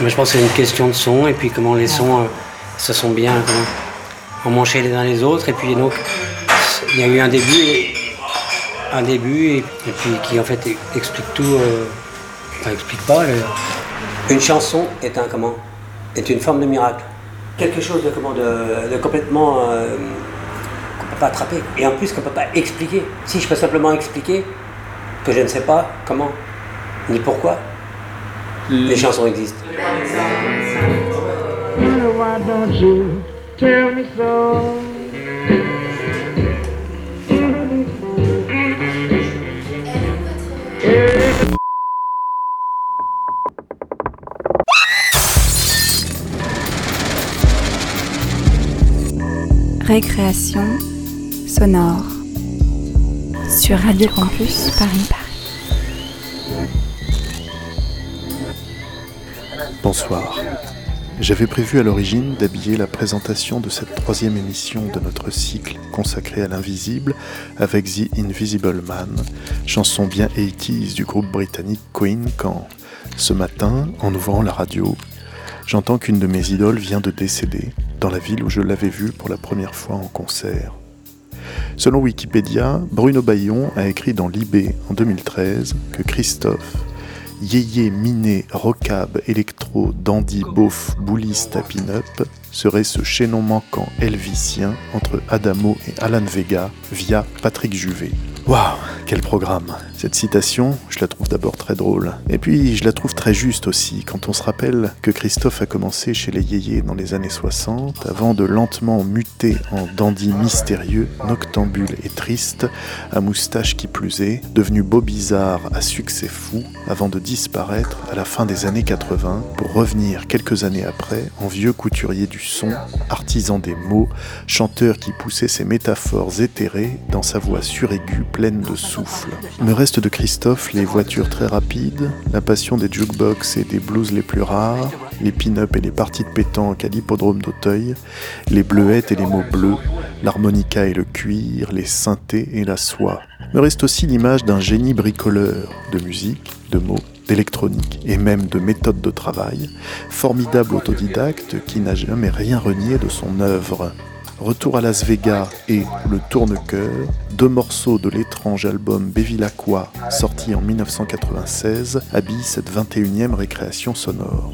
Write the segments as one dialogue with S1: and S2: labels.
S1: Mais je pense que c'est une question de son et puis comment les sons euh, se sont bien emmanchés les uns les autres. Et puis donc, il y a eu un début, un début et, puis qui en fait explique tout. euh, enfin, explique pas. Une chanson est un comment Est une forme de miracle. Quelque chose de comment de, complètement euh, qu'on peut pas attraper et en plus qu'on peut pas expliquer. Si je peux simplement expliquer que je ne sais pas comment ni pourquoi, les chansons existent.
S2: Récréation sonore sur Radio Campus Paris.
S3: Bonsoir. J'avais prévu à l'origine d'habiller la présentation de cette troisième émission de notre cycle consacré à l'invisible avec The Invisible Man, chanson bien 80s du groupe britannique Queen quand, ce matin, en ouvrant la radio, j'entends qu'une de mes idoles vient de décéder dans la ville où je l'avais vue pour la première fois en concert. Selon Wikipédia, Bruno Bayon a écrit dans Libé en 2013 que Christophe, yéyé miné, rockab, électro, dandy, beauf, bouliste à pin-up, serait ce chaînon manquant elvisien entre Adamo et Alan Vega via Patrick Juvet. Waouh, quel programme Cette citation, je la trouve d'abord très drôle. Et puis, je la trouve très juste aussi, quand on se rappelle que Christophe a commencé chez les Yéyés dans les années 60, avant de lentement muter en dandy mystérieux, noctambule et triste, à moustache qui plus est, devenu beau bizarre à succès fou, avant de disparaître à la fin des années 80, pour revenir quelques années après en vieux couturier du son, artisan des mots, chanteur qui poussait ses métaphores éthérées dans sa voix suraiguë pleine de souffle. De Christophe les voitures très rapides, la passion des jukebox et des blues les plus rares, les pin-up et les parties de pétanque à l'hippodrome d'Auteuil, les bleuettes et les mots bleus, l'harmonica et le cuir, les synthés et la soie. Me reste aussi l'image d'un génie bricoleur de musique, de mots, d'électronique et même de méthode de travail, formidable autodidacte qui n'a jamais rien renié de son œuvre. Retour à Las Vegas et Le Tourne-Cœur, deux morceaux de l'étrange album Bevilacqua, sorti en 1996, habillent cette 21e récréation sonore.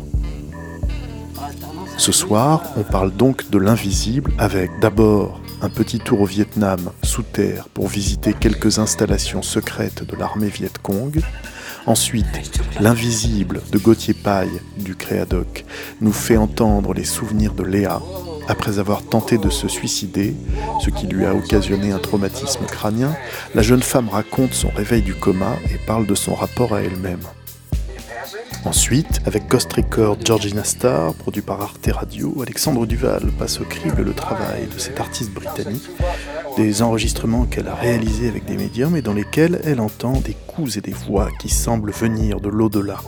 S3: Ce soir, on parle donc de l'invisible avec d'abord un petit tour au Vietnam sous terre pour visiter quelques installations secrètes de l'armée Viet Cong. Ensuite, l'invisible de Gauthier Paille du Créadoc nous fait entendre les souvenirs de Léa après avoir tenté de se suicider, ce qui lui a occasionné un traumatisme crânien. La jeune femme raconte son réveil du coma et parle de son rapport à elle-même. Ensuite, avec Ghost Record Georgina Star, produit par Arte Radio, Alexandre Duval passe au crible le travail de cette artiste britannique, des enregistrements qu'elle a réalisés avec des médiums et dans lesquels elle entend des coups et des voix qui semblent venir de l'au-delà.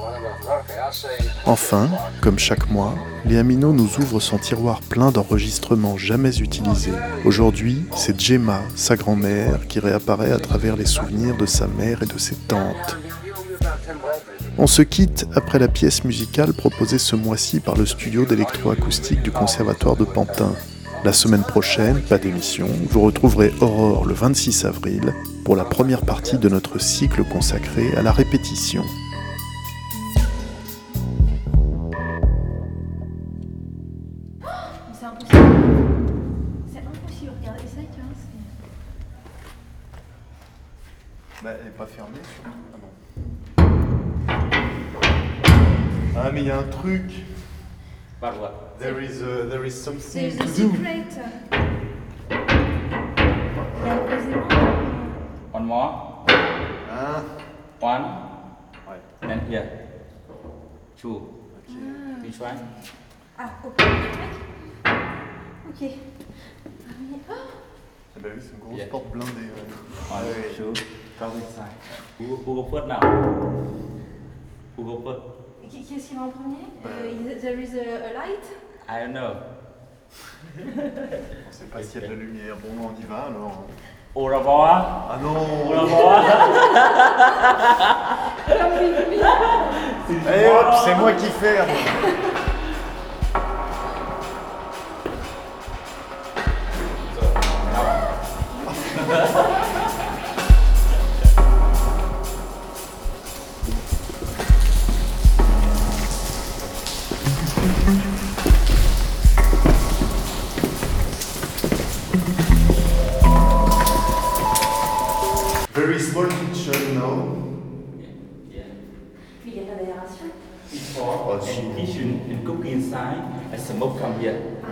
S3: Enfin, comme chaque mois, Léa Minot nous ouvre son tiroir plein d'enregistrements jamais utilisés. Aujourd'hui, c'est Gemma, sa grand-mère, qui réapparaît à travers les souvenirs de sa mère et de ses tantes. On se quitte après la pièce musicale proposée ce mois-ci par le studio d'électroacoustique du Conservatoire de Pantin. La semaine prochaine, pas d'émission, vous retrouverez Aurore le 26 avril pour la première partie de notre cycle consacré à la répétition. Is, a- there is something to do.
S4: secret. Il y a posément.
S5: One more.
S3: Hein
S5: One.
S3: Ouais.
S5: And here. Two. Which one?
S4: Ah, ok. Ok. Ah,
S3: ben oui, c'est une grosse
S5: Yeah.
S3: porte blindée. ouais.
S5: One,
S3: Ouais.
S5: two. From inside. Who, who go first now? Who go first?
S4: qui- Qu'est-ce qu'il va en premier? Euh, il- There is a, a light?
S5: I don't know.
S3: On sait pas s'il y a de la lumière. Bon, on y va alors.
S5: Au revoir.
S3: Ah non
S5: Au revoir.
S3: Allez hop, c'est moi qui ferme.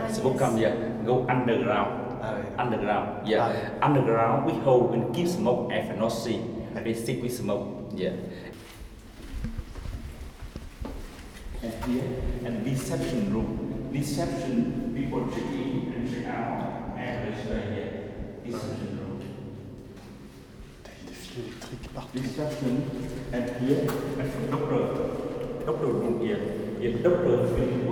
S5: here. Smoke come here. Go underground. Underground. Yeah. Underground we hold and keep smoke and not see. They sick with smoke. Yeah. And here and reception room. Reception people check in and check out and they stay here. Reception room.
S3: Partout.
S5: Reception and here and doctor. Doctor room here. Yeah, doctor and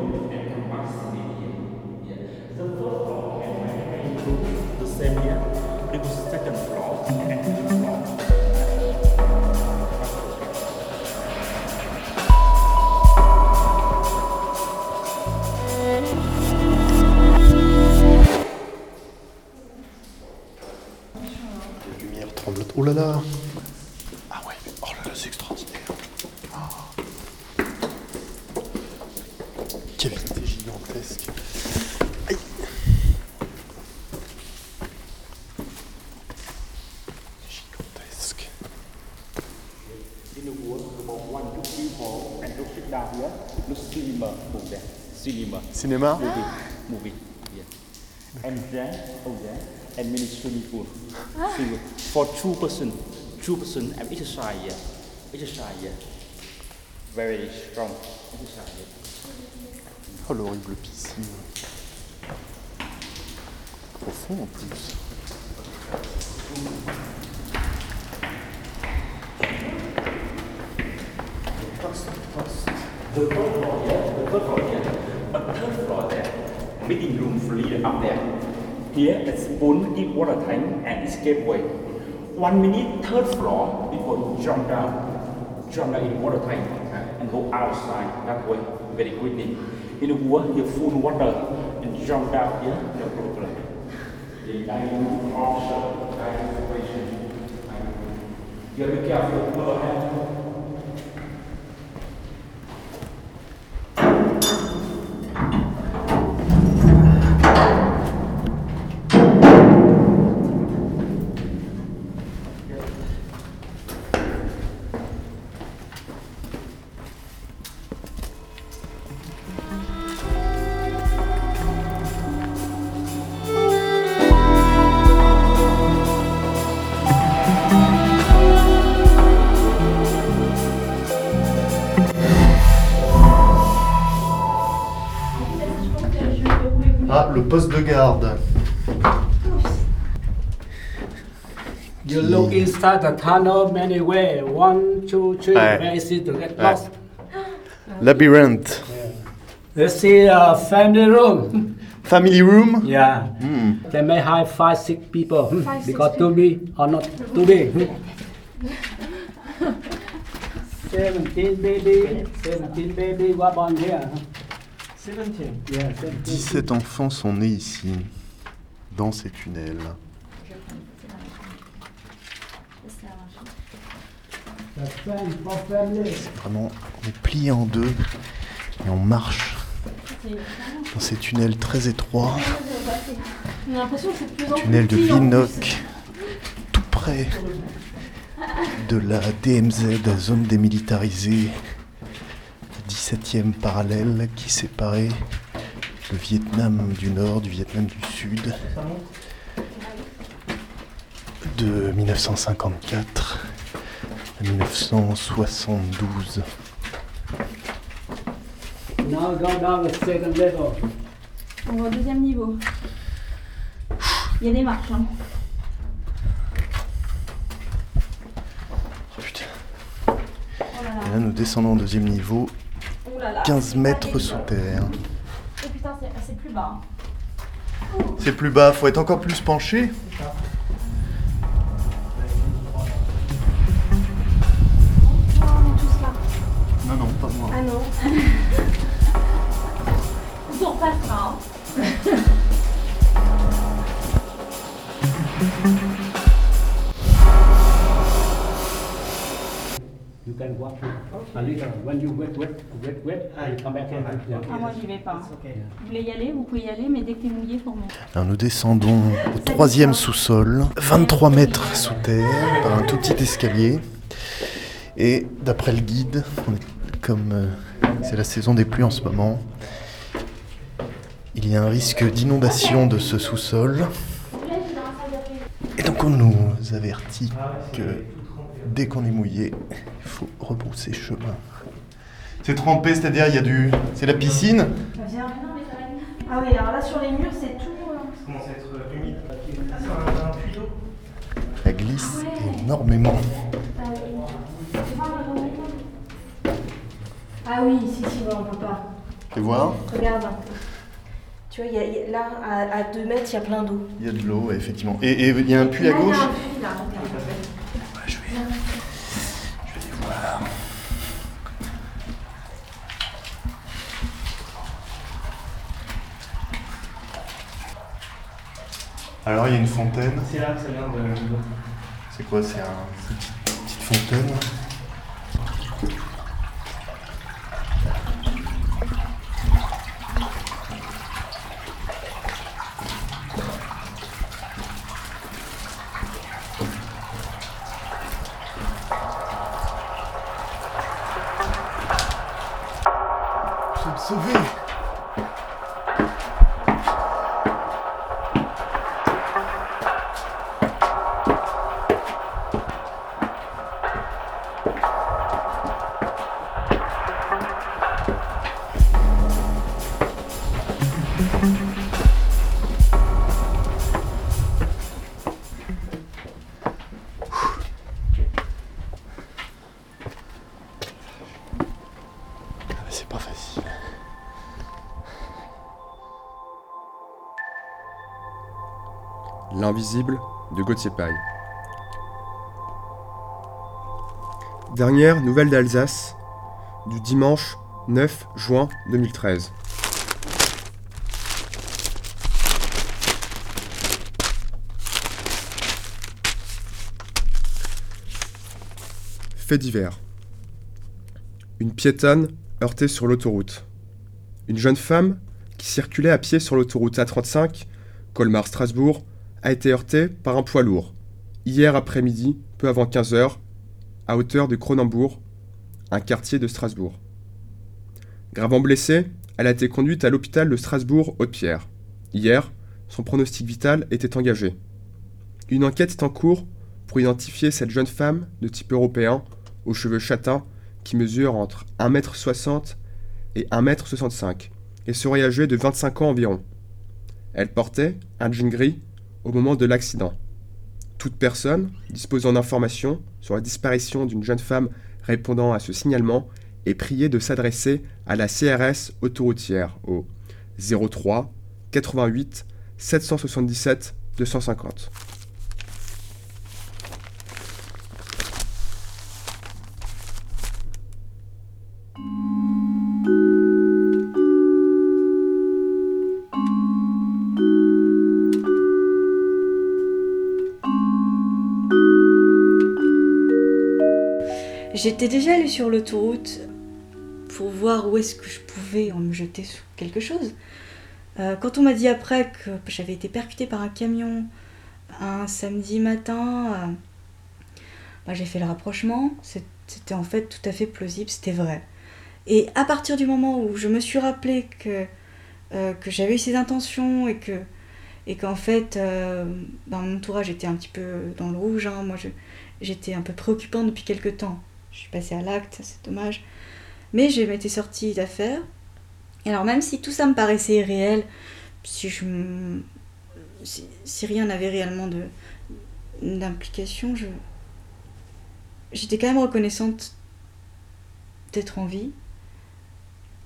S3: Cinéma
S5: movie, movie. Yeah. And there, over there, and mini swimming pool. Swimming pool. For two person, two person, and exercise here. Exercise here. Very strong exercise here.
S3: Oh l'horrible piscine. Profond en plus.
S5: The here, the floor Meeting room free up there. Here, a spoon give water tank and escape way. One minute, third floor, people jump down, jump down in water tank uh, and go outside that way very quickly. In the water, here full water and jump down here, no problem. The diving officer, diving operation. You have to be careful, go ahead.
S3: Poste de garde.
S6: You look inside the tunnel many way. One, two, three.
S3: Ouais.
S6: Very easy to get
S3: Ouais.
S6: lost.
S3: Labyrinthe.
S6: Let's see a family room.
S3: Family room.
S6: yeah.
S3: Hmm.
S6: They may have five, six people hmm,
S4: Five, six
S6: because too big or not too big. hmm. Seventeen baby, seventeen baby. What on here? Seventeen. Yeah, seventeen.
S3: 17 enfants sont nés ici, dans ces tunnels. Vraiment, on est en deux et on marche dans ces tunnels très étroits,
S4: c'est de
S3: Vinok, tout près de la DMZ, zone démilitarisée, 17e parallèle qui séparait le Vietnam du Nord du Vietnam du Sud de 1954 à 1972.
S6: Now go down the second level.
S4: On va au deuxième niveau. Il y a des marches. Hein.
S3: Oh putain.
S4: Oh là
S3: Et
S4: là.
S3: nous descendons au deuxième niveau. 15
S4: C'est pas
S3: mètres sous terre.
S4: Oh putain, c'est c'est plus bas.
S3: C'est plus bas, faut être encore plus penché.
S6: You can walk a little. When you wet, wet, wet, wet, you come back. Yeah.
S4: Ah, moi, j'y vais pas. Vous voulez y aller? Vous pouvez y aller, mais dès que t'es mouillé, faut remonter.
S3: Alors nous descendons au troisième sous-sol, 23 mètres sous terre, par un tout petit escalier. Et d'après le guide, on est- comme euh, c'est la saison des pluies en ce moment, il y a un risque d'inondation de ce sous-sol. Et donc on nous avertit que dès qu'on est mouillé, il faut rebrousser chemin. C'est trempé, c'est-à-dire il y a du... C'est la piscine
S4: Ah oui, alors là, sur les murs, c'est tout.
S3: Ça glisse énormément.
S4: Ah oui, si, si, ouais, on peut pas.
S3: Tu vois
S4: Regarde. Tu vois, il y a- il y a- là, à, 2 mètres, il y a plein d'eau.
S3: Il y a de l'eau, effectivement. Et il y a un puits à
S4: il y
S3: gauche
S4: a un puits, là, regarde.
S3: je vais, je vais aller voir. Alors il y a une fontaine.
S6: C'est là que ça vient de.
S3: C'est quoi? C'est un, une petite fontaine.
S7: L'invisible de Gauthier Paille. Dernière nouvelle d'Alsace du dimanche 9 juin 2013. Fait divers. Une piétonne heurtée sur l'autoroute. Une jeune femme qui circulait à pied sur l'autoroute A35, Colmar-Strasbourg, a été heurtée par un poids lourd, hier après-midi, peu avant 15h, à hauteur de Cronenbourg, un quartier de Strasbourg. Gravement blessée, elle a été conduite à l'hôpital de Strasbourg-Haute-Pierre. Hier, son pronostic vital était engagé. Une enquête est en cours pour identifier cette jeune femme de type européen, aux cheveux châtains, qui mesure entre 1m60 et 1m65, et serait âgée de 25 ans environ. Elle portait un jean gris au moment de l'accident. Toute personne disposant d'informations sur la disparition d'une jeune femme répondant à ce signalement est priée de s'adresser à la CRS autoroutière au 03 88 777 250.
S8: J'étais déjà allée sur l'autoroute pour voir où est-ce que je pouvais me jeter sur quelque chose. Euh, quand on m'a dit après que j'avais été percutée par un camion un samedi matin, euh, bah, j'ai fait le rapprochement. C'était en fait tout à fait plausible, c'était vrai. Et à partir du moment où je me suis rappelé que, euh, que j'avais eu ces intentions et que qu'en fait, euh, bah, mon entourage était un petit peu dans le rouge. hein. Moi, j'étais un peu préoccupante depuis quelques temps. Je suis passée à l'acte, c'est dommage. Mais je m'étais sortie d'affaires. Et alors, même si tout ça me paraissait réel, si, rien n'avait réellement d'implication, j'étais quand même reconnaissante d'être en vie.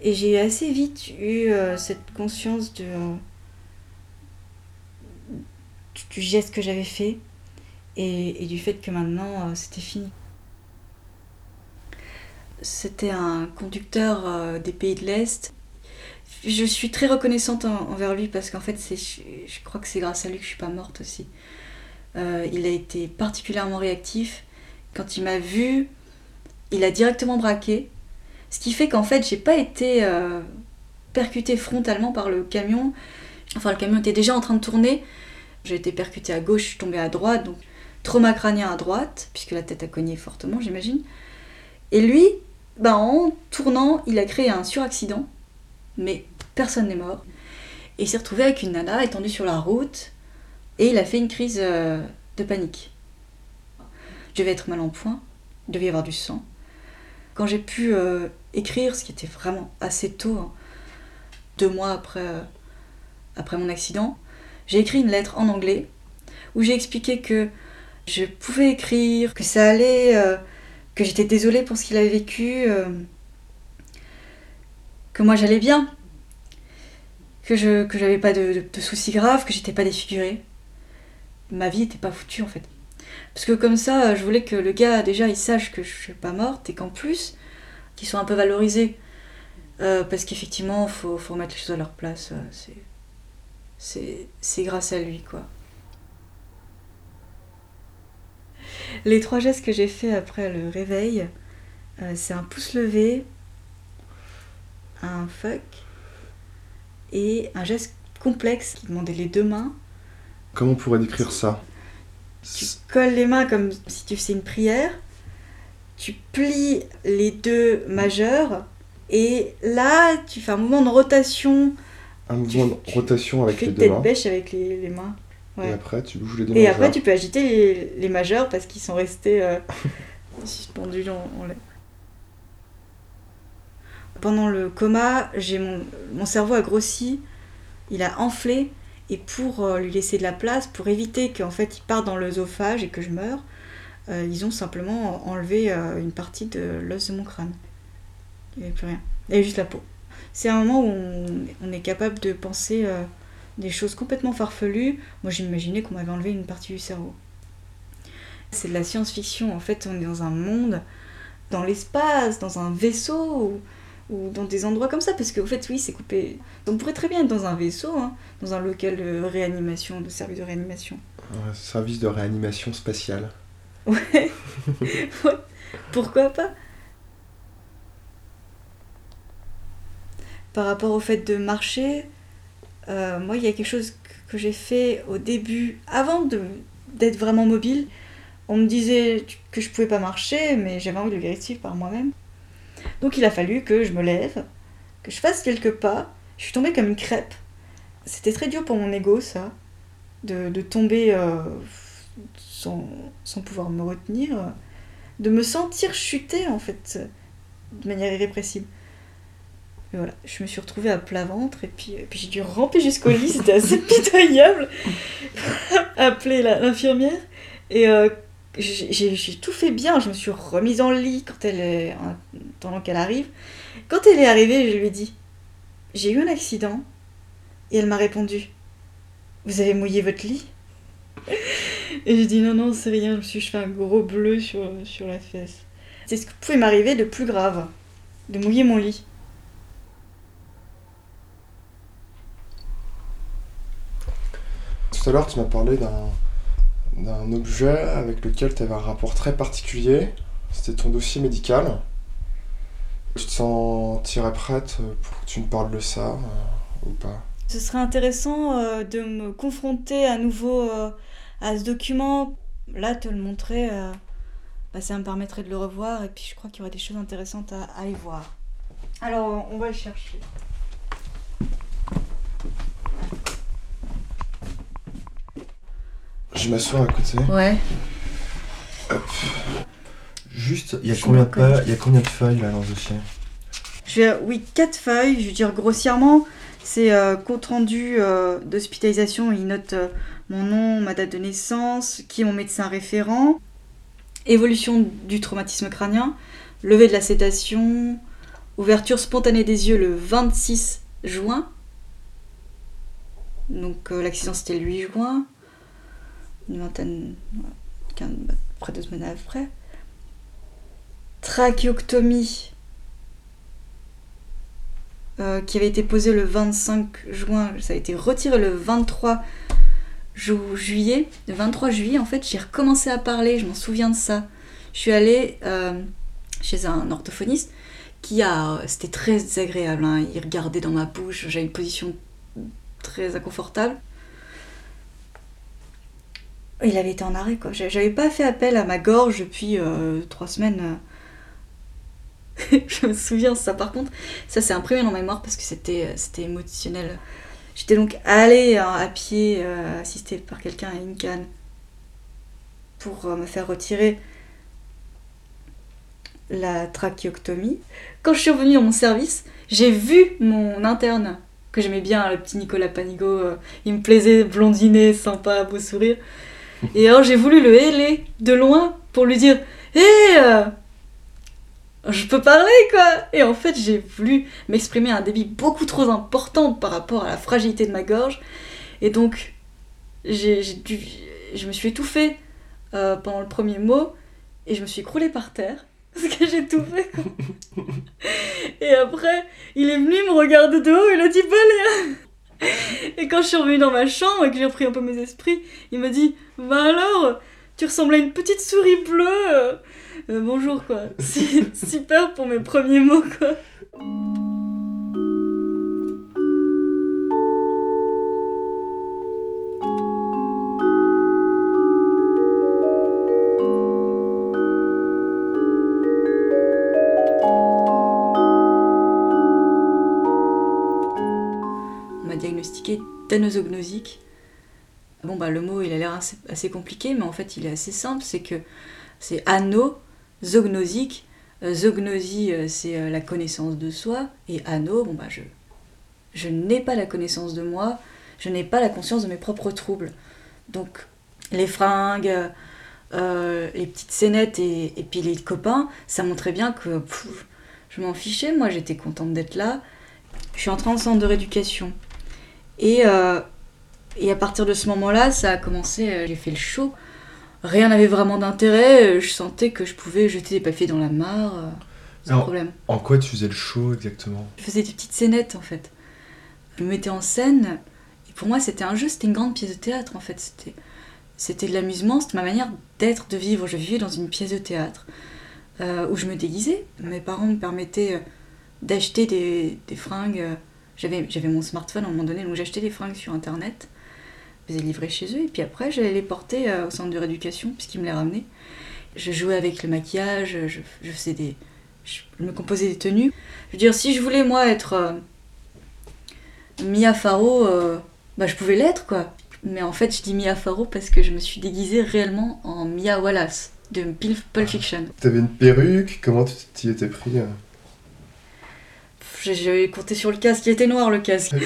S8: Et j'ai assez vite eu euh, cette conscience du- geste que j'avais fait et, et du fait que maintenant euh, c'était fini. C'était un conducteur euh, des pays de l'Est. Je suis très reconnaissante en- envers lui parce qu'en fait, je crois que c'est grâce à lui que je suis pas morte aussi. Euh, il a été particulièrement réactif. Quand il m'a vu, il a directement braqué. Ce qui fait qu'en fait, j'ai pas été euh, percutée frontalement par le camion. Enfin, le camion était déjà en train de tourner. J'ai été percutée à gauche, je suis tombée à droite, donc trauma crânien à droite, puisque la tête a cogné fortement, j'imagine. Et lui, ben, en tournant, il a créé un suraccident, mais personne n'est mort. Et il s'est retrouvé avec une nana étendue sur la route, et il a fait une crise euh, de panique. Je devais être mal en point, il devait y avoir du sang. Quand j'ai pu euh, écrire, ce qui était vraiment assez tôt, hein, deux mois après, euh, après mon accident, j'ai écrit une lettre en anglais où j'ai expliqué que je pouvais écrire, que ça allait, j'étais désolée pour ce qu'il avait vécu, euh, que moi j'allais bien, que je que j'avais pas de, soucis graves, que j'étais pas défigurée. Ma vie était pas foutue en fait. Parce que comme ça, je voulais que le gars déjà il sache que je suis pas morte et qu'en plus, qu'il soit un peu valorisé. Euh, parce qu'effectivement, faut, faut remettre les choses à leur place. euh, c'est grâce à lui, quoi. Les trois gestes que j'ai fait après le réveil, euh, c'est un pouce levé, un fuck et un geste complexe qui demandait les deux mains.
S7: Comment on pourrait décrire ça?
S8: Tu colles les mains comme si tu faisais une prière, tu plies les deux majeurs et là tu fais un mouvement de rotation,
S7: Un mouvement de rotation avec
S8: tu fais
S7: les
S8: une
S7: deux
S8: tête
S7: mains.
S8: bêche avec les, les mains.
S7: Et après, tu bouges les deux
S8: Et après, tu peux agiter les, les majeurs parce qu'ils sont restés euh, suspendus en, en l'air. Pendant le coma, j'ai mon, mon cerveau a grossi, il a enflé, et pour euh, lui laisser de la place, pour éviter qu'en fait il parte dans l'œsophage et que je meure, euh, ils ont simplement enlevé une partie de l'os de mon crâne. Il n'y avait plus rien. Il y avait juste la peau. C'est un moment où on, on est capable de penser des choses complètement farfelues. Moi, j'imaginais qu'on m'avait enlevé une partie du cerveau. C'est de la science-fiction. En fait, on est dans un monde, dans l'espace, dans un vaisseau, ou, ou dans des endroits comme ça. Parce qu'en fait, oui, c'est coupé. On pourrait très bien être dans un vaisseau, hein, dans un local de réanimation, de service de réanimation.
S7: Un service de réanimation spatiale.
S8: Ouais. Pourquoi pas? Par rapport au fait de marcher, euh, moi, il y a quelque chose que- j'ai fait au début, avant d'être vraiment mobile. On me disait que je pouvais pas marcher, mais j'avais envie de le vérifier par moi-même. Donc il a fallu que je me lève, que je fasse quelques pas. Je suis tombée comme une crêpe. C'était très dur pour mon ego, ça, de, de tomber euh, sans, sans pouvoir me retenir, de me sentir chuter en fait, de manière irrépressible. Et voilà, je me suis retrouvée à plat ventre et puis, j'ai dû ramper jusqu'au lit, c'était assez pitoyable. Appeler l'infirmière et euh, j'ai tout fait bien. Je me suis remise le lit quand elle en attendant qu'elle arrive. Quand elle est arrivée, je lui ai dit J'ai eu un accident. Et elle m'a répondu Vous avez mouillé votre lit Et j'ai dit Non, non, c'est rien. Je me suis fait un gros bleu sur, sur la fesse. C'est ce qui pouvait m'arriver de plus grave de mouiller mon lit.
S7: Tout à l'heure, tu m'as parlé d'un d'un objet avec lequel tu avais un rapport très particulier. C'était ton dossier médical. Tu te sentirais prête pour que tu me parles de ça euh, ou pas?
S8: Ce serait intéressant euh, de me confronter à nouveau euh, à ce document. Là, te le montrer, euh, bah, ça me permettrait de le revoir et puis je crois qu'il y aurait des choses intéressantes à, à y voir. Alors, on va le chercher.
S7: Je m'assois à côté.
S8: Ouais.
S7: Juste, il y a
S8: Je
S7: combien de pa- il y a combien de feuilles là dans le dossier
S8: Je vais, oui, quatre feuilles, je veux dire grossièrement, c'est euh, compte rendu euh, d'hospitalisation, il note euh, mon nom, ma date de naissance, qui est mon médecin référent, évolution du traumatisme crânien, levée de la sédation, ouverture spontanée des yeux le 26 juin, donc l'accident c'était le 8 juin, une vingtaine, près de deux semaines après. trachéoctomie euh, qui avait été posée le 25 juin, ça a été retiré le 23 ju- juillet. Le 23 juillet, en fait, j'ai recommencé à parler, je m'en souviens de ça. Je suis allée euh, chez un orthophoniste qui a. C'était très désagréable, hein, il regardait dans ma bouche, j'avais une position très inconfortable. Il avait été en arrêt, quoi. J'a- J'avais pas fait appel à ma gorge depuis euh, trois semaines. je me souviens ça, par contre, ça s'est imprimé dans ma mémoire parce que c'était euh, émotionnel. J'étais donc allée hein, à pied, euh, assistée par quelqu'un à une canne, pour euh, me faire retirer la trachéoctomie. Quand je suis revenue dans mon service, j'ai vu mon interne, que j'aimais bien, le petit Nicolas Panigo, euh, il me plaisait, blondinet, sympa, beau sourire. Et alors j'ai voulu le héler de loin pour lui dire Hé euh, Je peux parler quoi Et en fait j'ai voulu m'exprimer à un débit beaucoup trop important par rapport à la fragilité de ma gorge. Et donc j'ai dû, je me suis étouffée euh, pendant le premier mot et je me suis écroulée par terre. Parce que j'ai étouffé quoi. Et après, il est venu me regarder de haut, il a dit Bah Et quand je suis revenue dans ma chambre et que j'ai repris un peu mes esprits, il m'a dit Bah alors, tu ressembles à une petite souris bleue euh, Bonjour quoi. Super pour mes premiers mots quoi. Diagnostiqué tanozognosique. Bon bah le mot il a l'air assez, compliqué mais en fait il est assez simple, c'est que c'est ano, zognosique. Euh, zognosie euh, c'est euh, la connaissance de soi et ano, bon bah je, je n'ai pas la connaissance de moi, je n'ai pas la conscience de mes propres troubles. Donc les fringues, euh, les petites scénettes et, puis les copains, ça montrait bien que je m'en fichais, moi j'étais contente d'être là. Je suis entrée en centre de rééducation. Et, euh, et à partir de ce moment-là, ça a commencé, euh, j'ai fait le show. Rien n'avait vraiment d'intérêt, euh, je sentais que je pouvais jeter des papiers dans la mare, sans
S7: Alors-
S8: problème.
S7: En quoi tu faisais le show exactement?
S8: Je faisais des petites scénettes en fait. Je me mettais en scène, et pour moi c'était un jeu, c'était une grande pièce de théâtre en fait. C'était, c'était de l'amusement, c'était ma manière d'être, de vivre. Je vivais dans une pièce de théâtre euh, où je me déguisais. Mes parents me permettaient d'acheter des, des fringues. J'avais, j'avais mon smartphone à un moment donné, donc j'achetais des fringues sur internet. Je les livrer chez eux, et puis après j'allais les porter euh, au centre de rééducation, puisqu'ils me les ramenaient. Je jouais avec le maquillage, je, faisais des. Je me composais des tenues. Je veux dire, si je voulais moi être euh, Mia Farrow, euh, bah je pouvais l'être quoi. Mais en fait, je dis Mia Farrow parce que je me suis déguisée réellement en Mia Wallace de Pulp Fiction.
S7: T'avais une perruque, comment tu t'y étais pris
S8: J'ai- compté sur le casque, il était noir le casque.
S7: Ouais,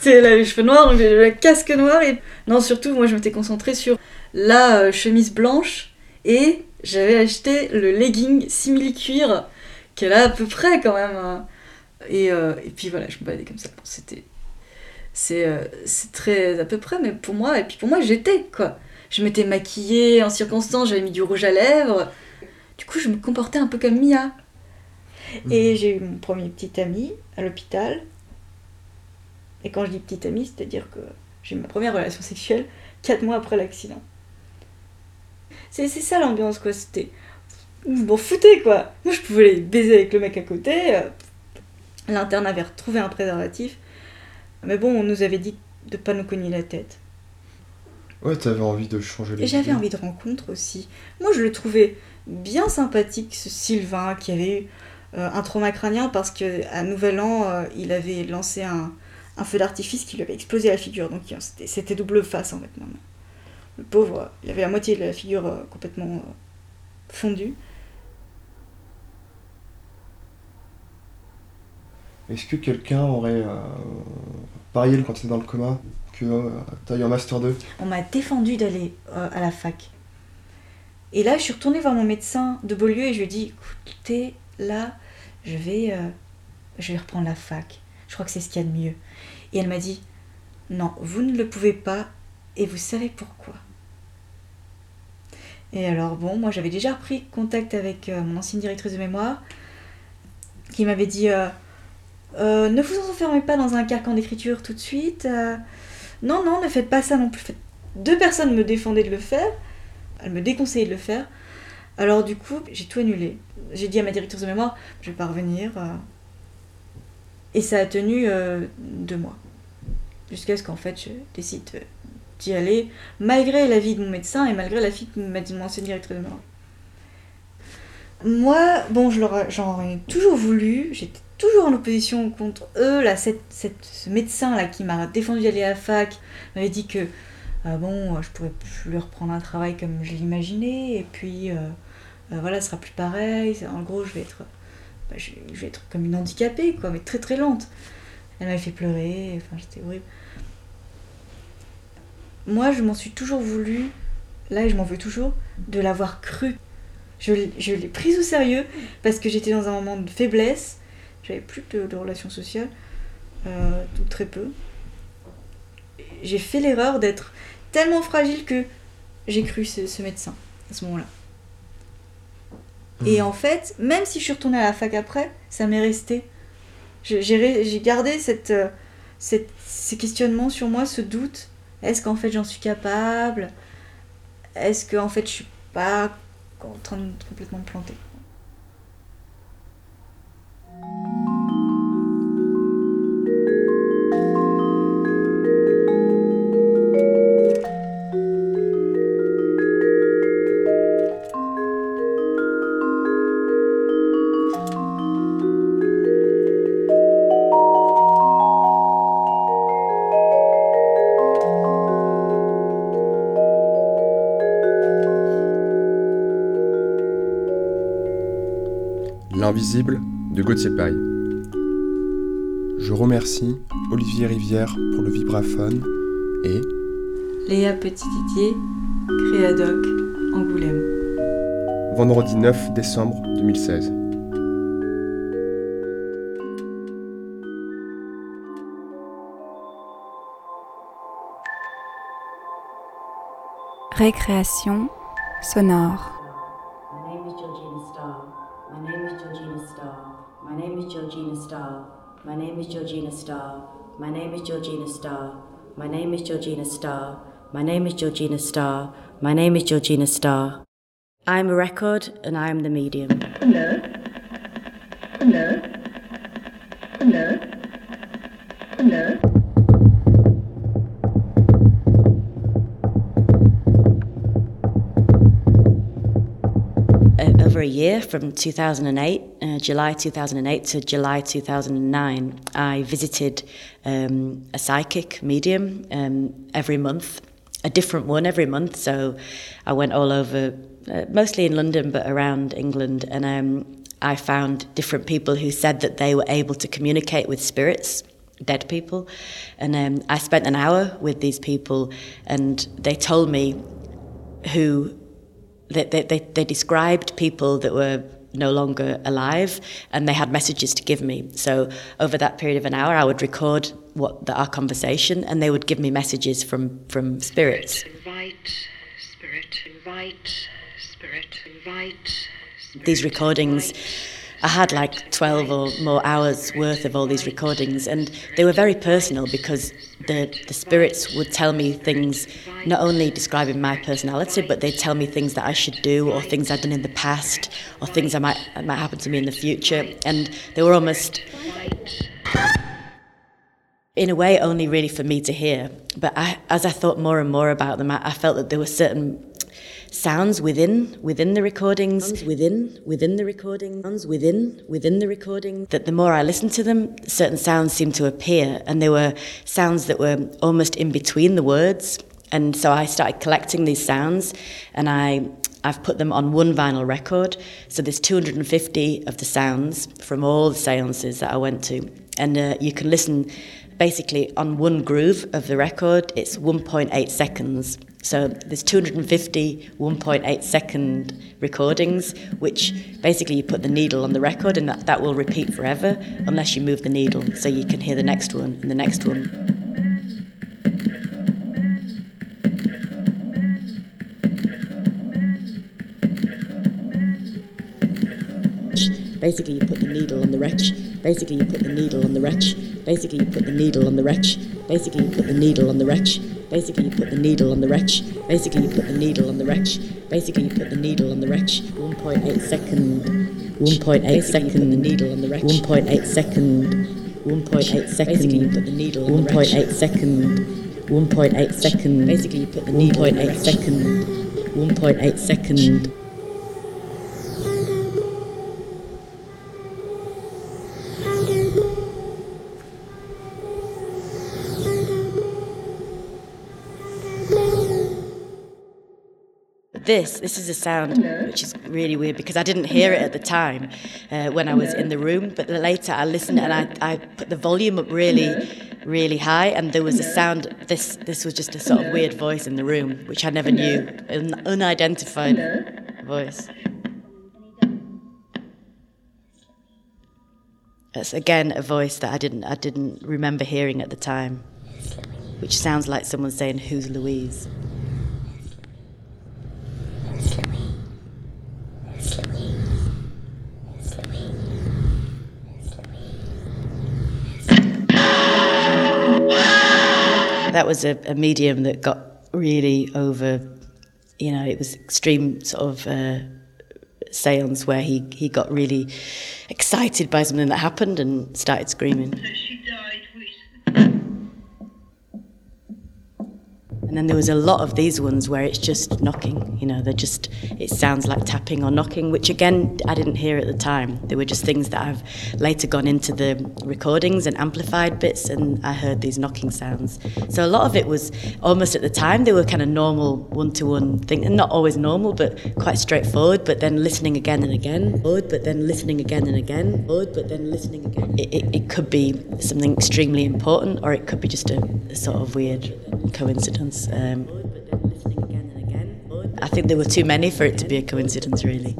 S7: c'est
S8: les cheveux noirs, donc le casque noir et non surtout moi je m'étais concentrée sur la euh, chemise blanche et j'avais acheté le legging simili cuir qui est là à peu près quand même hein. et, euh, et puis voilà je me baladais comme ça. Bon, c'était c'est euh, très à peu près mais pour moi et puis pour moi j'étais quoi. Je m'étais maquillée en circonstance j'avais mis du rouge à lèvres. Du coup je me comportais un peu comme Mia et j'ai eu mon premier petit ami à l'hôpital et quand je dis petit ami, c'est-à-dire que j'ai eu ma première relation sexuelle 4 mois après l'accident. C'est ça l'ambiance, quoi. C'était. Vous m'en foutez, quoi. Moi, je pouvais aller baiser avec le mec à côté. euh, L'interne avait retrouvé un préservatif. Mais bon, on nous avait dit de pas nous cogner la tête.
S7: Ouais, t'avais envie de changer les
S8: Et j'avais envie de rencontre aussi. Moi, je le trouvais bien sympathique, ce Sylvain, qui avait eu un trauma crânien parce qu'à Nouvel An, euh, il avait lancé un, un feu d'artifice qui lui avait explosé la figure. Donc, euh, c'était- c'était double face, en fait, maintenant. Le pauvre, euh, il avait la moitié de la figure euh, complètement euh, fondue.
S7: Est-ce que quelqu'un aurait euh, parié quand t'étais dans le coma que euh, t'as eu un Master 2
S8: On m'a défendu d'aller euh, à la fac. Et là, je suis retournée voir mon médecin de Beaulieu et je lui ai dit écoutez, là, je vais, euh, je vais reprendre la fac. Je crois que c'est ce qu'il y a de mieux. Et elle m'a dit non, vous ne le pouvez pas et vous savez pourquoi. Et alors bon, moi j'avais déjà repris contact avec euh, mon ancienne directrice de mémoire qui m'avait dit euh, ne vous enfermez pas dans un carcan d'écriture tout de suite. non, non, ne faites pas ça non plus. Deux personnes me défendaient de le faire. Elles me déconseillaient de le faire. Alors du coup, j'ai tout annulé. J'ai dit à ma directrice de mémoire, je vais pas revenir. euh. Et ça a tenu euh, deux mois. Jusqu'à ce qu'en fait, je décide euh, d'y aller, malgré l'avis de mon médecin et malgré l'avis de mon ancienne directrice de mémoire. Moi, bon, je leur- j'en ai toujours voulu, j'étais toujours en opposition contre eux. Là, ce médecin-là qui m'a défendu d'aller à la fac m'avait dit que ah bon, je pourrais plus reprendre un travail comme je l'imaginais, et puis euh, euh, voilà, ce sera plus pareil. En gros, je vais être, bah, je, vais être comme une handicapée, quoi, mais très très lente. Elle m'avait fait pleurer, enfin, j'étais horrible. Moi, je m'en suis toujours voulu, là, et je m'en veux toujours, de l'avoir cru. Je, je l'ai prise au sérieux parce que j'étais dans un moment de faiblesse, j'avais plus de, relations sociales, euh, ou très peu. J'ai fait l'erreur d'être tellement fragile que j'ai cru ce médecin à ce moment-là. Et en fait, même si je suis retournée à la fac après, ça m'est resté. J'ai gardé cette, euh, cette- ces questionnements sur moi, ce doute. Est-ce qu'en fait j'en suis capable? Est-ce qu'en fait je suis pas en train de complètement me planter?
S7: L'invisible de Gauthier Paille. Je remercie Olivier Rivière pour le vibraphone et
S8: Léa Petit-Didier, Créadoc, Angoulême.
S7: vendredi 9 décembre 2016.
S2: Récréation sonore.
S9: Georgina Starr. My name is Georgina Starr. My name is Georgina Starr. I'm a record and I am the medium.
S10: Hello. Hello. Hello. Hello.
S9: A year from 2008, uh, July 2008 to July 2009, I visited um, a psychic medium um, every month, a different one every month. So I went all over, uh, mostly in London, but around England, and um, I found different people who said that they were able to communicate with spirits. Dead people, and um, I spent an hour with these people, and they told me who they, they, they, they described people that were no longer alive and they had messages to give me. So over that period of an hour, I would record what the, our conversation and they would give me messages from, from spirits.
S11: Invite spirit, invite spirit, invite.
S9: spirit, These recordings, I had like 12 or more hours worth of all these recordings and they were very personal because the, the spirits would tell me things not only describing my personality but they'd tell me things that I should do or things I'd done in the past or things that might, that might happen to me in the future and they were almost in a way only really for me to hear. But I, as I thought more and more about them I, I felt that there were certain sounds within within the recordings. Within within the recordings sounds within within the recording. That the more I listened to them certain sounds seemed to appear. And they were sounds that were almost in between the words. And so I started collecting these sounds. And I I've put them on one vinyl record. So there's 250 of the sounds from all the seances that I went to. And uh, you can listen basically on one groove of the record. It's 1.8 seconds so there's 250 1.8 second recordings, which basically you put the needle on the record and that, that will repeat forever unless you move the needle. So you can hear the next one and the next one. Basically, you put the needle on the wretch. Basically, you put the needle on the wretch. Basically, you put the needle on the wretch. Basically, you put the needle on the wretch. Basically, you put the needle on the wretch. Basically, you put the needle on the wretch. Basically, you put the needle on the wretch. 1.8 second. 1.8 second. The needle on the wretch. 1.8 second. 1.8 second. Basically, you put the needle on the wretch. 1.8 second. 1.8 second. Basically, you put the needle 1.8 second. 1.8 second. This this is a sound which is really weird because I didn't hear it at the time uh, when I was in the room but later I listened and I, I put the volume up really really high and there was a sound this this was just a sort of weird voice in the room which I never knew an unidentified voice. It's again a voice that I didn't I didn't remember hearing at the time which sounds like someone saying who's Louise that was a, a, medium that got really over, you know, it was extreme sort of uh, seance where he, he got really excited by something that happened and started screaming. And then there was a lot of these ones where it's just knocking, you know, they're just, it sounds like tapping or knocking, which again, I didn't hear at the time. They were just things that I've later gone into the recordings and amplified bits, and I heard these knocking sounds. So a lot of it was almost at the time, they were kind of normal one to one thing, and not always normal, but quite straightforward, but then listening again and again, but then listening again and again, but then listening again. It, it, it could be something extremely important, or it could be just a, a sort of weird coincidence. Um, I think there were too many for it to be a coincidence, really.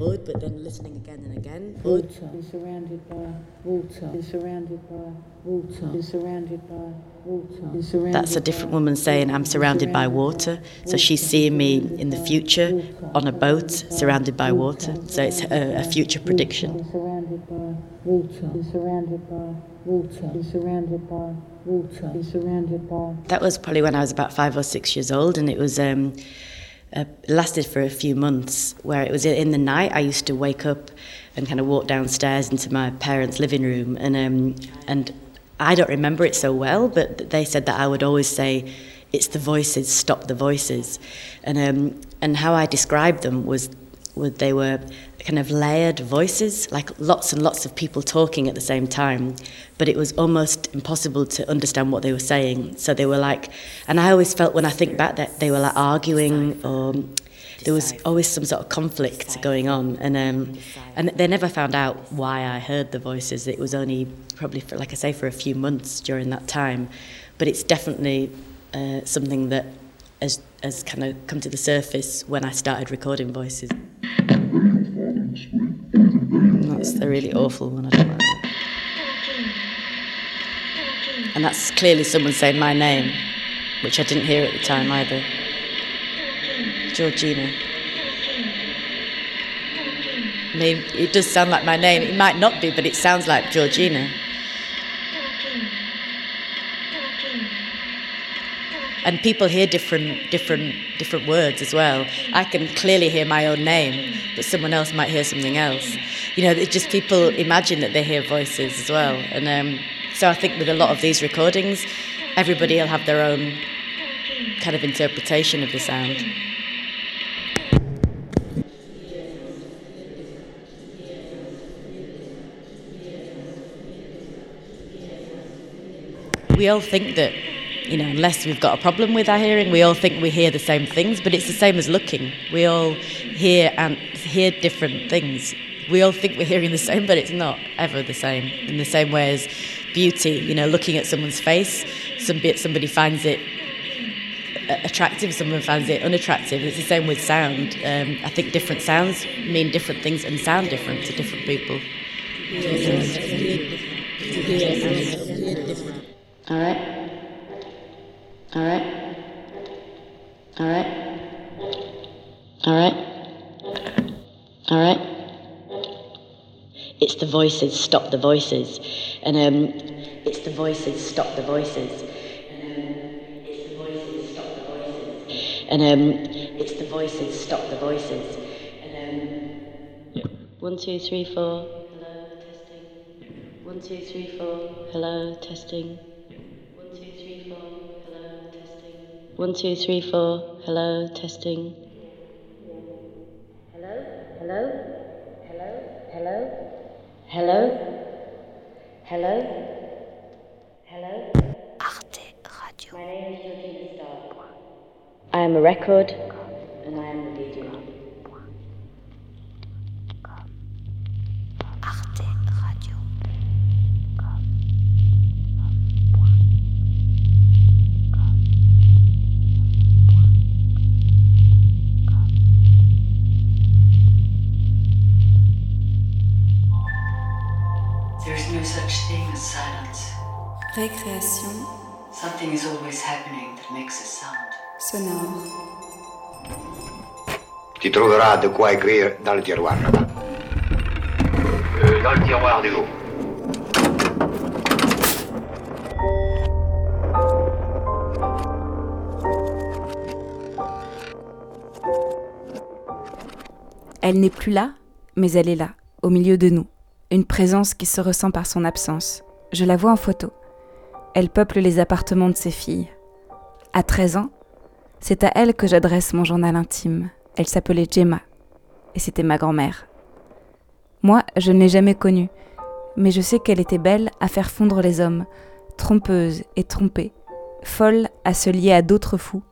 S9: But then listening again and again.
S12: Water surrounded by water. Surrounded by water. Surrounded by.
S9: That's a different woman saying, I'm surrounded by water. So she's seeing me in the future on a boat surrounded by water. So it's a, a future prediction. That was probably when I was about five or six years old, and it was um, uh, lasted for a few months. Where it was in the night, I used to wake up and kind of walk downstairs into my parents' living room, and um, and I don't remember it so well, but they said that I would always say. It's the voices, stop the voices. And, um, and how I described them was they were kind of layered voices, like lots and lots of people talking at the same time, but it was almost impossible to understand what they were saying. So they were like, and I always felt when I think back that they were like arguing or there was always some sort of conflict going on, and um, and they never found out why I heard the voices. It was only probably for, like I say, for a few months during that time, but it's definitely uh, something that has has kind of come to the surface when I started recording voices. That's the really awful one. I don't like And that's clearly someone saying my name, which I didn't hear at the time either. Georgina. It does sound like my name. It might not be, but it sounds like Georgina. and people hear different different different words as well. I can clearly hear my own name, but someone else might hear something else. You know, it's just people imagine that they hear voices as well, and um, so I think with a lot of these recordings, everybody will have their own kind of interpretation of the sound. We all think that you know, unless we've got a problem with our hearing, we all think we hear the same things, but it's the same as looking. We all hear and hear different things. We all think we're hearing the same, but it's not ever the same. In the same way as beauty, you know, looking at someone's face, somebody, somebody finds it attractive, someone finds it unattractive. It's the same with sound. Um, I think different sounds mean different things and sound different to different people. All right. All right. All right. All right. All right. It's the voices, stop the voices. And um, it's the voices, stop the voices. And then it's the voices stop the voices. And um, it's the voices, stop the voices. And um, one, two, three, four. Hello, testing. One, two, three, four. Hello, testing. One, two, three, four. Hello, testing. Hello, hello, hello, hello, hello, hello, hello. Arte Radio. My name is Georgina Stark. I am a record, and I am the video.
S2: Récréation
S13: Something is always happening that makes a sound.
S2: sonore.
S14: Tu trouveras de quoi écrire dans le tiroir là-bas. Euh, dans le tiroir du haut.
S2: Elle n'est plus là, mais elle est là, au milieu de nous. Une présence qui se ressent par son absence. Je la vois en photo. Elle peuple les appartements de ses filles. À 13 ans, c'est à elle que j'adresse mon journal intime. Elle s'appelait Gemma, et c'était ma grand-mère. Moi, je ne l'ai jamais connue, mais je sais qu'elle était belle à faire fondre les hommes, trompeuse et trompée, folle à se lier à d'autres fous,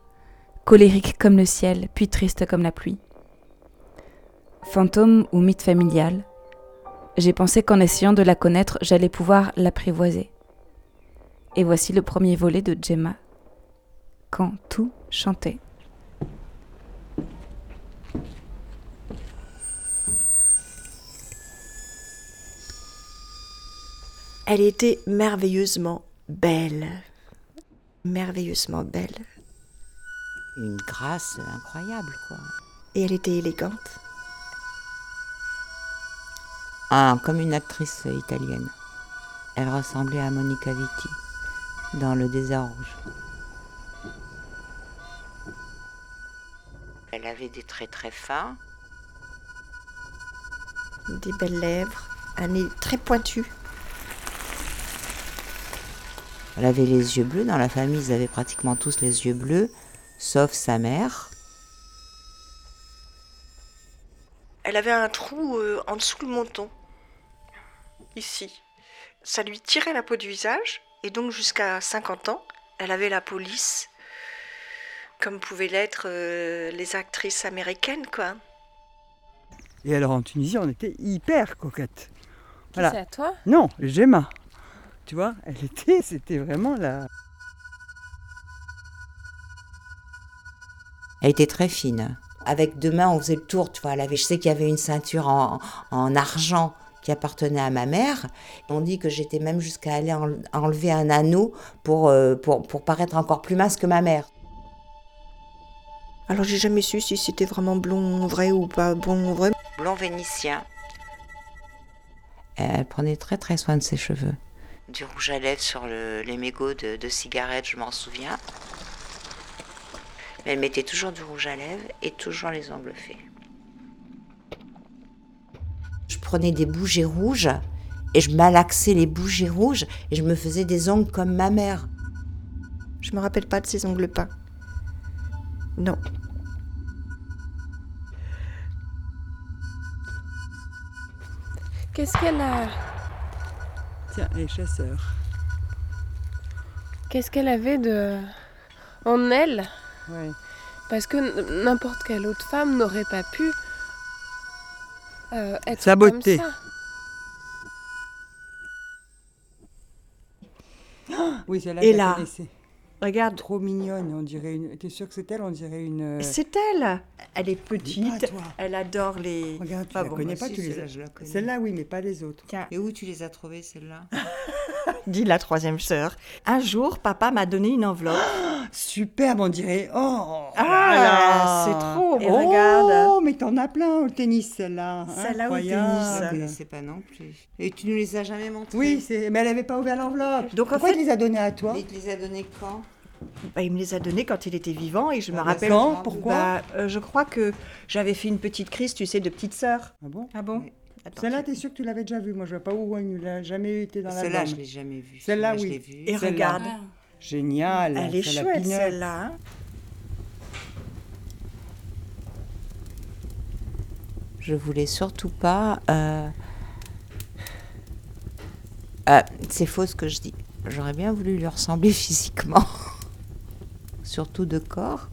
S2: colérique comme le ciel, puis triste comme la pluie. Fantôme ou mythe familial, j'ai pensé qu'en essayant de la connaître, j'allais pouvoir l'apprivoiser. Et voici le premier volet de Gemma, quand tout chantait.
S15: Elle était merveilleusement belle. Merveilleusement belle.
S16: Une grâce incroyable, quoi.
S15: Et elle était élégante.
S16: Ah, comme une actrice italienne. Elle ressemblait à Monica Vitti dans Le désert rouge. Elle avait des traits très fins.
S15: Des belles lèvres, un nez très pointu.
S16: Elle avait les yeux bleus. Dans la famille, ils avaient pratiquement tous les yeux bleus, sauf sa mère.
S15: Elle avait un trou euh, en dessous le menton. Ici. Ça lui tirait la peau du visage. Et donc jusqu'à 50 ans, elle avait la police. Comme pouvaient l'être euh, les actrices américaines, quoi.
S17: Et alors en Tunisie, on était hyper coquettes.
S18: c'est à toi?
S17: Non, Gemma. Tu vois, elle était, c'était vraiment la.
S16: Elle était très fine. Avec deux mains, on faisait le tour. Tu vois, elle avait, je sais qu'il y avait une ceinture en, en argent qui appartenait à ma mère. On dit que j'étais même jusqu'à aller en- enlever un anneau pour, euh, pour, pour paraître encore plus mince que ma mère.
S15: Alors j'ai jamais su si c'était vraiment blond vrai ou pas blond vrai.
S16: Blond vénitien. Elle prenait très très soin de ses cheveux. Du rouge à lèvres sur le- les mégots de, de cigarettes, je m'en souviens. Mais elle mettait toujours du rouge à lèvres et toujours les ongles faits. Prenais des bougies rouges et je malaxais les bougies rouges et je me faisais des ongles comme ma mère.
S15: Je me rappelle pas de ses ongles peints. Non.
S18: Qu'est-ce qu'elle a?
S17: Tiens, les chasseurs.
S18: Qu'est-ce qu'elle avait de en elle?
S17: Ouais.
S18: Parce que n'importe quelle autre femme n'aurait pas pu euh, être
S17: Sa
S18: comme
S17: beauté.
S18: ça.
S17: Oui, celle-là,
S15: Et là, regarde.
S17: Trop mignonne, on dirait une. T'es sûre que c'est elle On dirait une. euh,
S15: C'est elle. Elle est petite.
S17: Toi.
S15: Elle adore les.
S17: Regarde, tu
S15: Ah
S17: la
S15: bon,
S17: connais
S15: bah
S17: pas,
S15: si,
S17: tu les
S15: celle-là,
S17: as. Celle-là, oui, mais pas les autres.
S15: Tiens.
S16: Et où tu les as trouvées, celles-là?
S15: Dit la troisième sœur. Un jour, papa m'a donné une enveloppe.
S17: superbe, on dirait. Oh
S19: Ah,
S17: là là.
S19: c'est trop. Et
S17: oh,
S19: regarde.
S17: mais t'en as plein au tennis, celle-là.
S19: Celle-là au tennis.
S16: Je sais pas non plus. Et tu nous les as jamais montrés
S17: Oui, mais elle avait pas ouvert l'enveloppe.
S19: Donc en
S17: Pourquoi
S19: fait,
S17: il les a donnés à toi
S16: Il te les a donnés quand?
S19: Bah, il me les a donnés quand il était vivant et je me
S17: Ah,
S19: rappelle.
S17: quand Pourquoi?
S19: Bah, euh, Je crois que j'avais fait une petite crise, tu sais, de petite sœur.
S17: Ah bon?
S19: Ah bon?
S17: Celle-là, t'es sûr que tu l'avais déjà vue? Moi, je vois pas où il n'a jamais été dans la
S16: Celle-là, je l'ai jamais vue.
S17: Celle-là, oui.
S16: vue.
S19: Et regarde.
S17: Génial.
S19: Elle est chouette celle-là. hein.
S16: Je voulais surtout pas. euh, euh, c'est faux ce que je dis. J'aurais bien voulu lui ressembler physiquement, surtout de corps.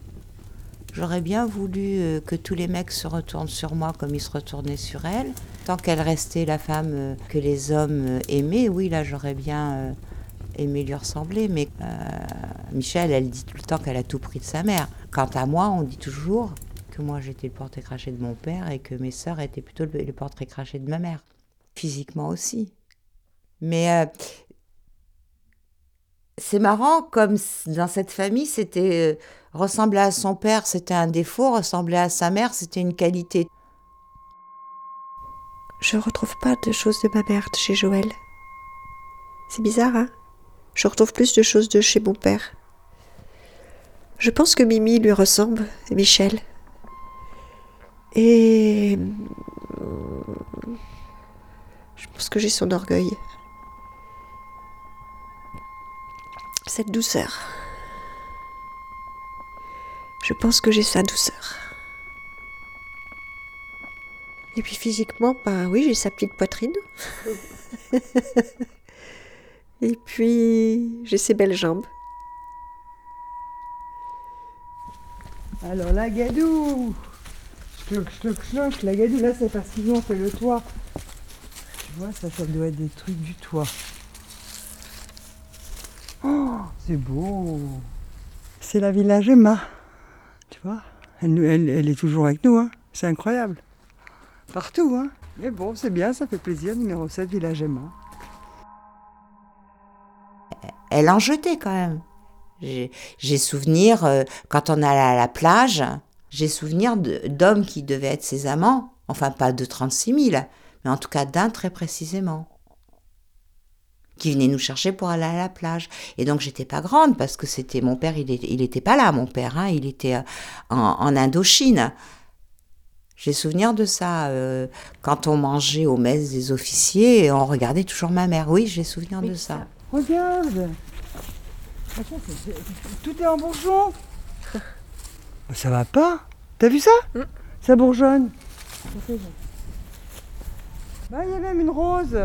S16: J'aurais bien voulu euh, que tous les mecs se retournent sur moi comme ils se retournaient sur elle. Tant qu'elle restait la femme que les hommes aimaient, oui, là j'aurais bien aimé lui ressembler. Mais euh, Michel, elle dit tout le temps qu'elle a tout pris de sa mère. Quant à moi, on dit toujours que moi j'étais le portrait craché de mon père et que mes sœurs étaient plutôt le, portrait craché de ma mère. Physiquement aussi. Mais euh, c'est marrant, comme dans cette famille, c'était euh, ressembler à son père, c'était un défaut, ressembler à sa mère, c'était une qualité.
S20: Je retrouve pas de choses de ma mère chez Joël. C'est bizarre, hein? Je retrouve plus de choses de chez mon père. Je pense que Mimi lui ressemble, Michel. Et. Je pense que j'ai son orgueil. Cette douceur. Je pense que j'ai sa douceur. Et puis physiquement, bah oui, j'ai sa petite poitrine. Et puis, j'ai ses belles jambes.
S17: Alors, la gadou Schlock, schlock, schlock, la gadou, là, c'est parce qu'ils ont fait le toit. Tu vois, ça, ça doit être des trucs du toit. Oh, c'est beau C'est la village Emma. Tu vois elle, elle, elle est toujours avec nous, hein. C'est incroyable. Partout, hein. Mais bon, c'est bien, ça fait plaisir. Numéro 7, village Emma.
S16: Elle en jetait quand même. J'ai souvenir, euh, quand on allait à la plage, j'ai souvenir d'hommes qui devaient être ses amants. Enfin, pas de 36 000, mais en tout cas d'un très précisément. Qui venait nous chercher pour aller à la plage. Et donc, j'étais pas grande parce que c'était mon père, il, est- il était pas là, mon père, hein, il était euh, en, en Indochine. J'ai souvenir de ça. euh, quand on mangeait aux messes des officiers, on regardait toujours ma mère. Oui, j'ai souvenir de ça.
S17: Regarde Attends, c'est- c'est- Tout est en bourgeon Ça va pas T'as vu ça Ça bourgeonne. Bah, il y a même une rose.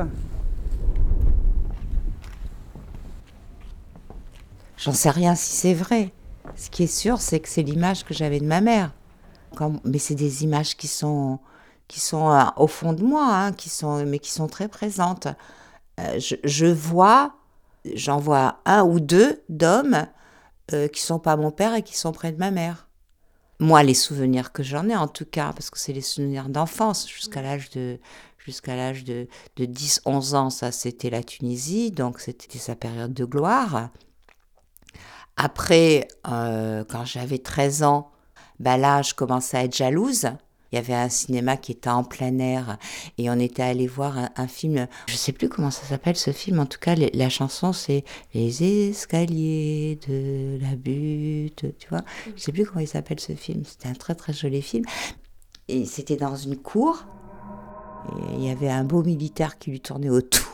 S16: J'en sais rien si c'est vrai. Ce qui est sûr, c'est que c'est l'image que j'avais de ma mère. Quand- mais c'est des images qui sont, qui sont euh, au fond de moi, hein, qui sont, mais qui sont très présentes. Euh, je, je vois, j'en vois un ou deux d'hommes euh, qui sont pas mon père et qui sont près de ma mère. Moi, les souvenirs que j'en ai, en tout cas, parce que c'est les souvenirs d'enfance, jusqu'à l'âge de, jusqu'à l'âge de, de 10-11 ans, ça c'était la Tunisie, donc c'était sa période de gloire. Après, euh, quand j'avais 13 ans, bah là, je commençais à être jalouse. Il y avait un cinéma qui était en plein air et on était allé voir un, un film. Je sais plus comment ça s'appelle ce film. En tout cas, les- la chanson c'est Les escaliers de la butte. Tu vois, je sais plus comment il s'appelle ce film. C'était un très très joli film. Et c'était dans une cour. Et il y avait un beau militaire qui lui tournait autour,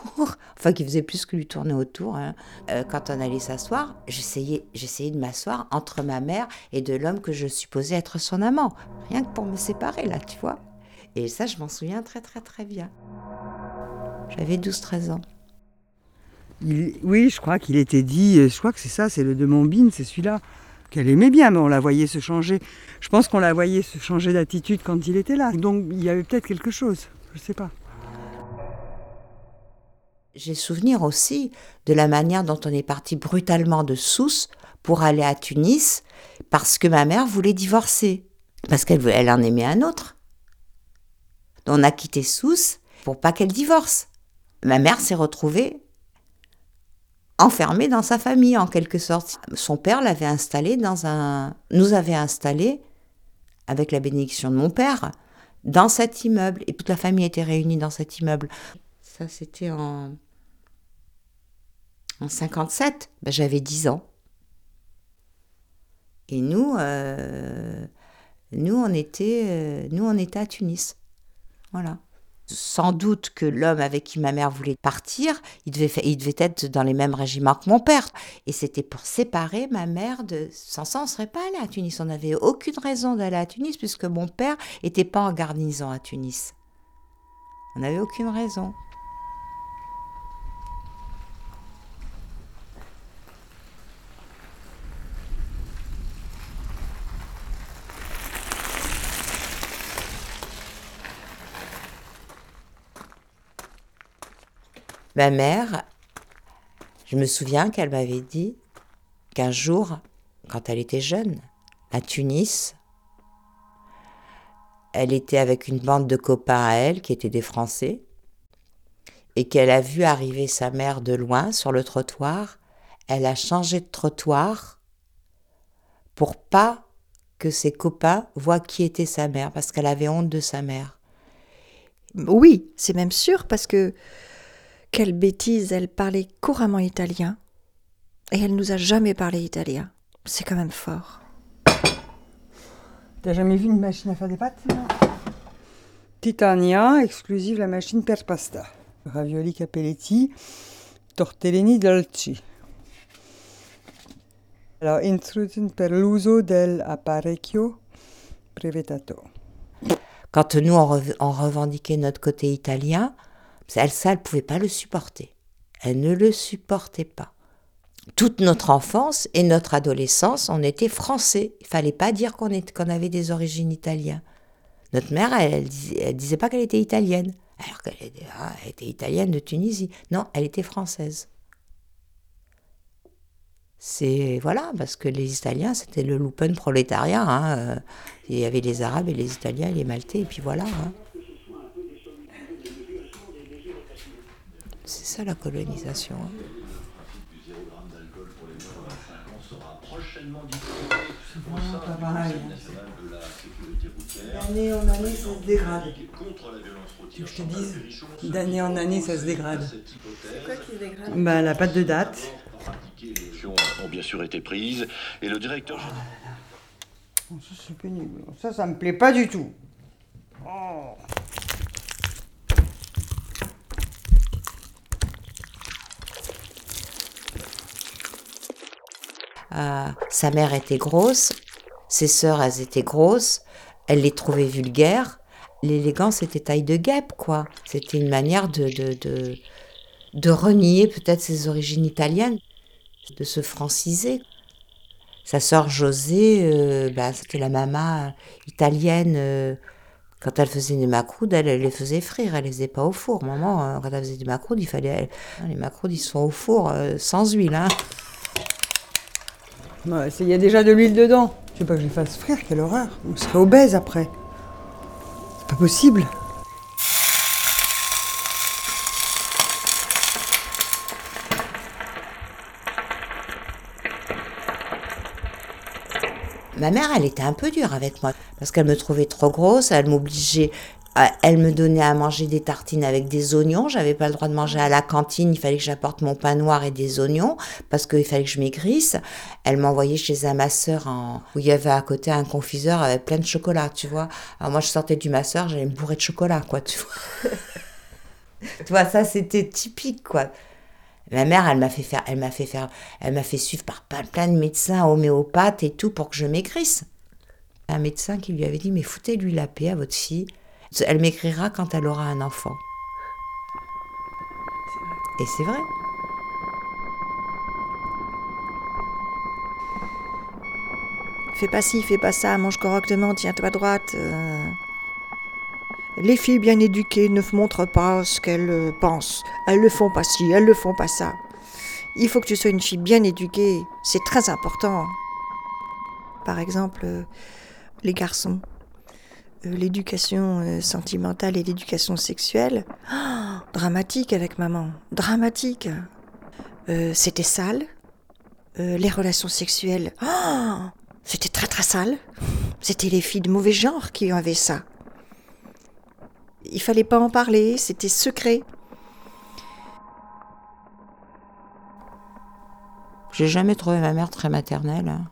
S16: enfin qui faisait plus que lui tourner autour. hein. Euh, quand on allait s'asseoir, j'essayais, j'essayais de m'asseoir entre ma mère et de l'homme que je supposais être son amant, rien que pour me séparer là, tu vois. Et ça, je m'en souviens très très très bien. J'avais 12-13 ans.
S17: Il- oui, je crois qu'il était dit, euh, je crois que c'est ça, c'est le de Montbine, c'est celui-là, qu'elle aimait bien, mais on la voyait se changer. Je pense qu'on la voyait se changer d'attitude quand il était là. Donc il y avait peut-être quelque chose, je sais pas.
S16: J'ai souvenir aussi de la manière dont on est parti brutalement de Sousse pour aller à Tunis parce que ma mère voulait divorcer. Parce qu'elle en aimait un autre. On a quitté Sousse pour pas qu'elle divorce. Ma mère s'est retrouvée enfermé dans sa famille en quelque sorte. Son père l'avait installé dans un, nous avait installé avec la bénédiction de mon père dans cet immeuble et toute la famille était réunie dans cet immeuble. Ça c'était en en 57, ben, j'avais 10 ans. Et nous, euh, nous, on était, euh, nous, on était à Tunis. Voilà. Sans doute que l'homme avec qui ma mère voulait partir, il devait, il devait être dans les mêmes régiments que mon père. Et c'était pour séparer ma mère de... Sans ça, on ne serait pas allé à Tunis. On n'avait aucune raison d'aller à Tunis puisque mon père n'était pas en garnison à Tunis. On n'avait aucune raison. Ma mère, je me souviens qu'elle m'avait dit qu'un jour, quand elle était jeune, à Tunis, elle était avec une bande de copains à elle qui étaient des Français et qu'elle a vu arriver sa mère de loin sur le trottoir. Elle a changé de trottoir pour pas que ses copains voient qui était sa mère parce qu'elle avait honte de sa mère.
S15: Oui, c'est même sûr parce que quelle bêtise, elle parlait couramment italien et elle nous a jamais parlé italien. C'est quand même fort.
S17: T'as jamais vu une machine à faire des pâtes Titania, exclusive la machine per pasta. Ravioli capelletti, tortellini dolci. Alors, instruzione per l'uso dell'apparecchio brevettato.
S16: Quand nous, on, rev- on revendiquait notre côté italien, elle, ça, elle ne pouvait pas le supporter. Elle ne le supportait pas. Toute notre enfance et notre adolescence, on était français. Il fallait pas dire qu'on avait des origines italiennes. Notre mère, elle, elle, disait, pas qu'elle était italienne, alors qu'elle était, ah, était italienne de Tunisie. Non, elle était française. C'est voilà, parce que les Italiens, c'était le lumpen prolétariat. hein, euh, Il y avait les Arabes et les Italiens les Maltais, et puis voilà. hein. C'est ça la colonisation. hein.
S17: D'année en année, ça se dégrade. Tu veux que je te dise D'année en année, ça se dégrade.
S18: C'est quoi qui se dégrade?
S17: Bah, la pâte de date.
S21: Les actions ont bien sûr été prises et le directeur général.
S17: Oh, ça, c'est pénible. Ça, ça me plaît pas du tout. Oh.
S16: Euh, sa mère était grosse, ses sœurs, elles étaient grosses, elle les trouvait vulgaires. L'élégance était taille de guêpe, quoi. C'était une manière de, de, de, renier peut-être ses origines italiennes, de se franciser. Sa sœur Josée, euh, bah, c'était la maman italienne. euh, quand elle faisait des macroudes, elle, les faisait frire, elle les faisait pas au four. Maman, euh, quand elle faisait des macroudes, il fallait. Les macroudes, ils sont au four euh, sans huile, hein.
S17: C'est- Il y a déjà de l'huile dedans. Je veux pas que je les fasse frire, quelle horreur. On serait obèse après. C'est pas possible.
S16: Ma mère, elle était un peu dure avec moi parce qu'elle me trouvait trop grosse, elle m'obligeait, elle me donnait à manger des tartines avec des oignons. J'avais pas le droit de manger à la cantine, il fallait que j'apporte mon pain noir et des oignons parce qu'il fallait que je maigrisse. Elle m'envoyait chez un masseur en... où il y avait à côté un confiseur avec plein de chocolat, tu vois. Alors moi, je sortais du masseur, j'allais me bourrer de chocolat, quoi, tu vois. tu vois, ça, c'était typique, quoi. Ma mère, elle m'a fait faire, elle m'a fait faire, elle m'a fait suivre par plein- plein de médecins homéopathes et tout pour que je maigrisse. Un médecin qui lui avait dit mais foutez-lui la paix à votre fille, elle maigrira quand elle aura un enfant. Et c'est vrai.
S15: Fais pas ci, fais pas ça, mange correctement, tiens-toi droite. euh. Les filles bien éduquées ne montrent pas ce qu'elles euh, pensent. Elles le font pas ci, elles le font pas ça. Il faut que tu sois une fille bien éduquée. C'est très important. Par exemple, euh, les garçons. Euh, L'éducation euh, sentimentale et l'éducation sexuelle. Oh, dramatique avec maman. Dramatique. Euh, c'était sale. Les relations sexuelles, oh, c'était très très sale. C'était les filles de mauvais genre qui avaient ça. Il fallait pas en parler, c'était secret.
S16: J'ai jamais trouvé ma mère très maternelle. hein.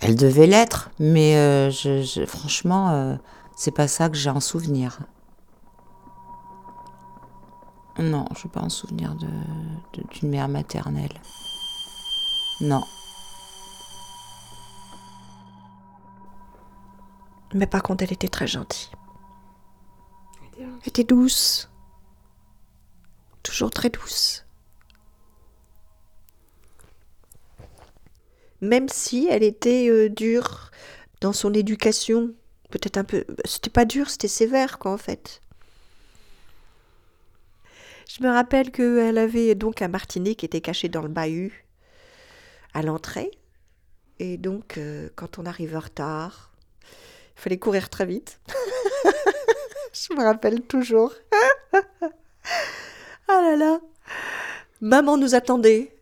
S16: Elle devait l'être, mais euh, je, je- franchement, euh, c'est pas ça que j'ai en souvenir. Non, je n'ai pas en souvenir de- de- d'une mère maternelle. Non.
S15: Mais par contre, elle était très gentille. Elle était douce. Toujours très douce. Même si elle était euh, dure dans son éducation, peut-être un peu. C'était pas dur, c'était sévère, quoi, en fait. Je me rappelle qu'elle avait donc un martinet qui était caché dans le bahut à l'entrée. Et donc, euh, quand on arrive en retard, il fallait courir très vite. Je me rappelle toujours. ah là là. Maman nous attendait.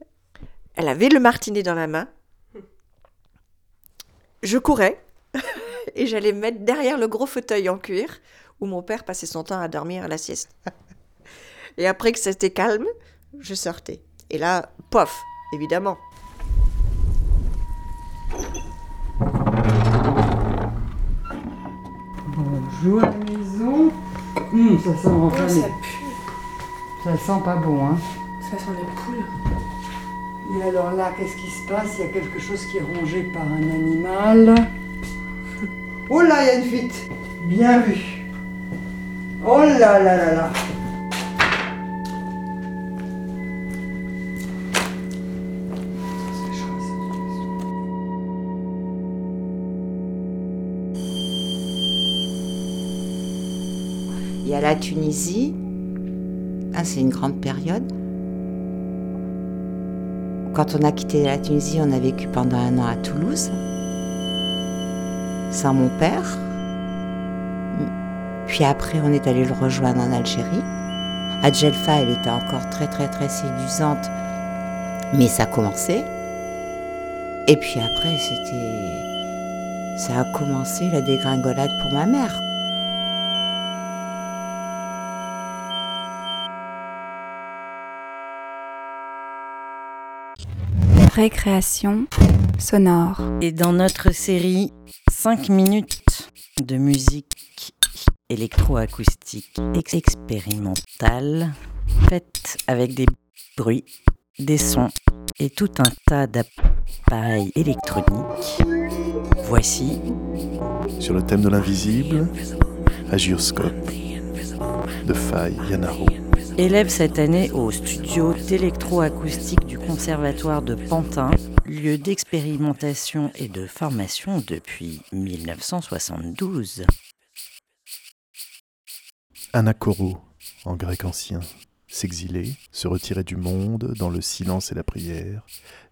S15: Elle avait le martinet dans la main. Je courais et j'allais me mettre derrière le gros fauteuil en cuir où mon père passait son temps à dormir à la sieste. Et après que c'était calme, je sortais. Et là, pof, évidemment.
S17: Bonjour à la maison. Hum, ça sent
S18: Oh, ça pue.
S17: Ça sent pas bon, hein.
S18: Ça sent les poules.
S17: Et alors là, qu'est-ce qui se passe? Il y a quelque chose qui est rongé par un animal. Oh là, il y a une fuite. Bien vu. Oh là là là là.
S16: Il y a la Tunisie. Ah, c'est une grande période. Quand on a quitté la Tunisie, on a vécu pendant un an à Toulouse, sans mon père. Puis après, on est allé le rejoindre en Algérie. À Djelfa, elle était encore très très très séduisante, mais ça commençait. Et puis après, c'était. Ça a commencé la dégringolade pour ma mère.
S2: Récréation sonore.
S22: Et dans notre série 5 minutes de musique électroacoustique ex- expérimentale, faite avec des bruits, des sons et tout un tas d'appareils électroniques, voici
S3: Sur le thème de l'invisible, Agioscope de Faye Yanaro.
S22: Élève cette année au studio d'électroacoustique du Conservatoire de Pantin, lieu d'expérimentation et de formation depuis 1972.
S3: Anakoro, en grec ancien. S'exiler, se retirer du monde dans le silence et la prière,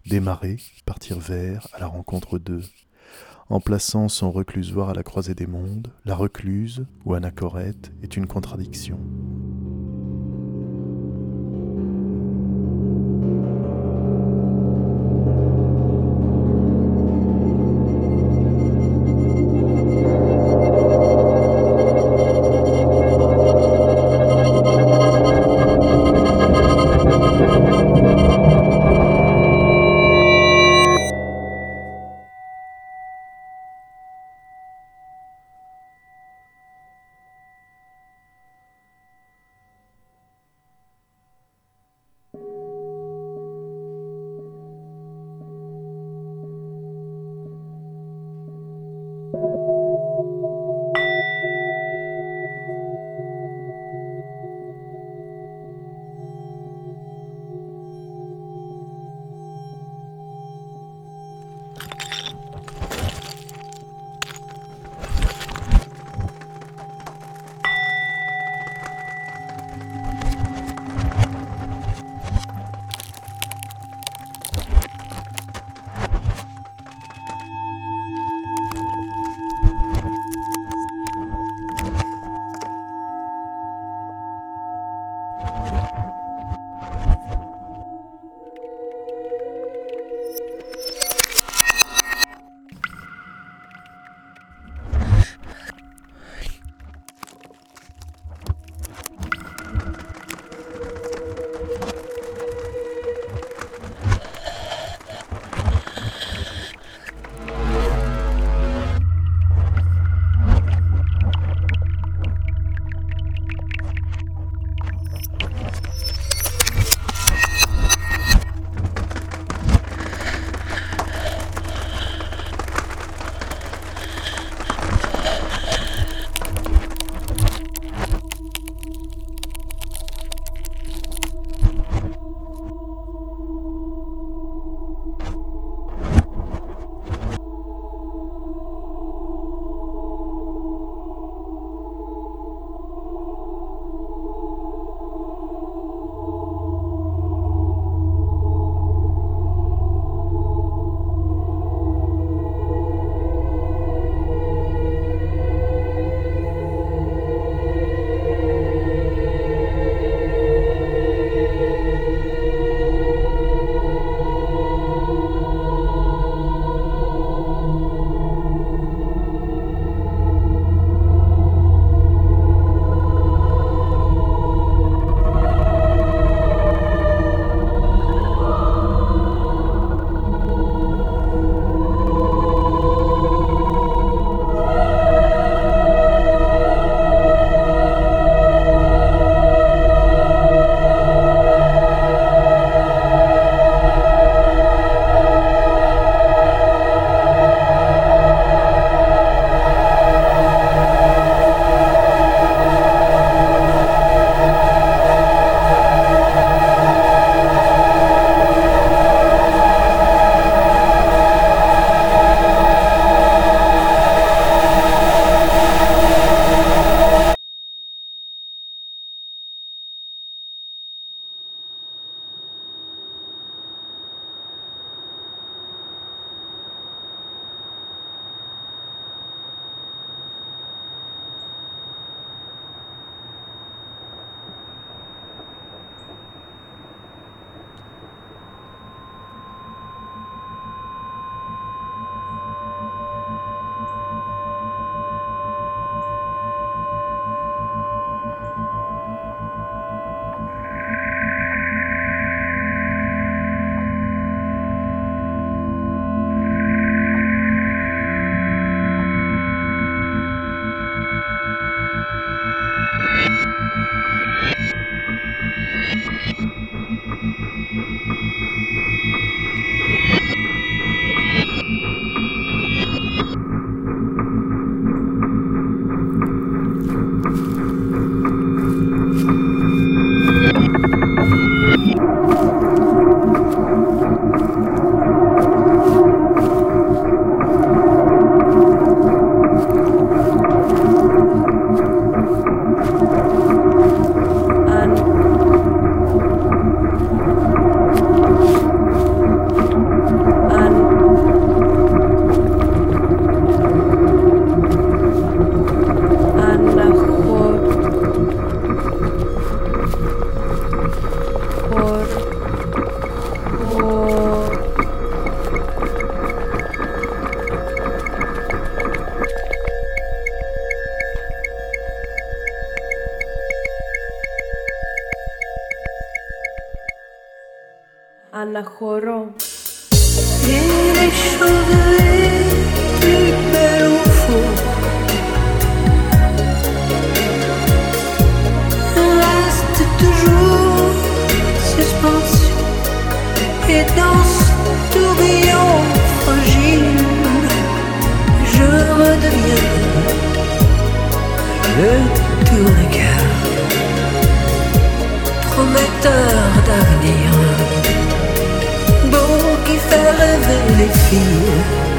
S3: démarrer, partir vers, à la rencontre d'eux. En plaçant son reclusoire à la croisée des mondes, la recluse, ou anachorète, est une contradiction.
S23: mejor d'avenir Beau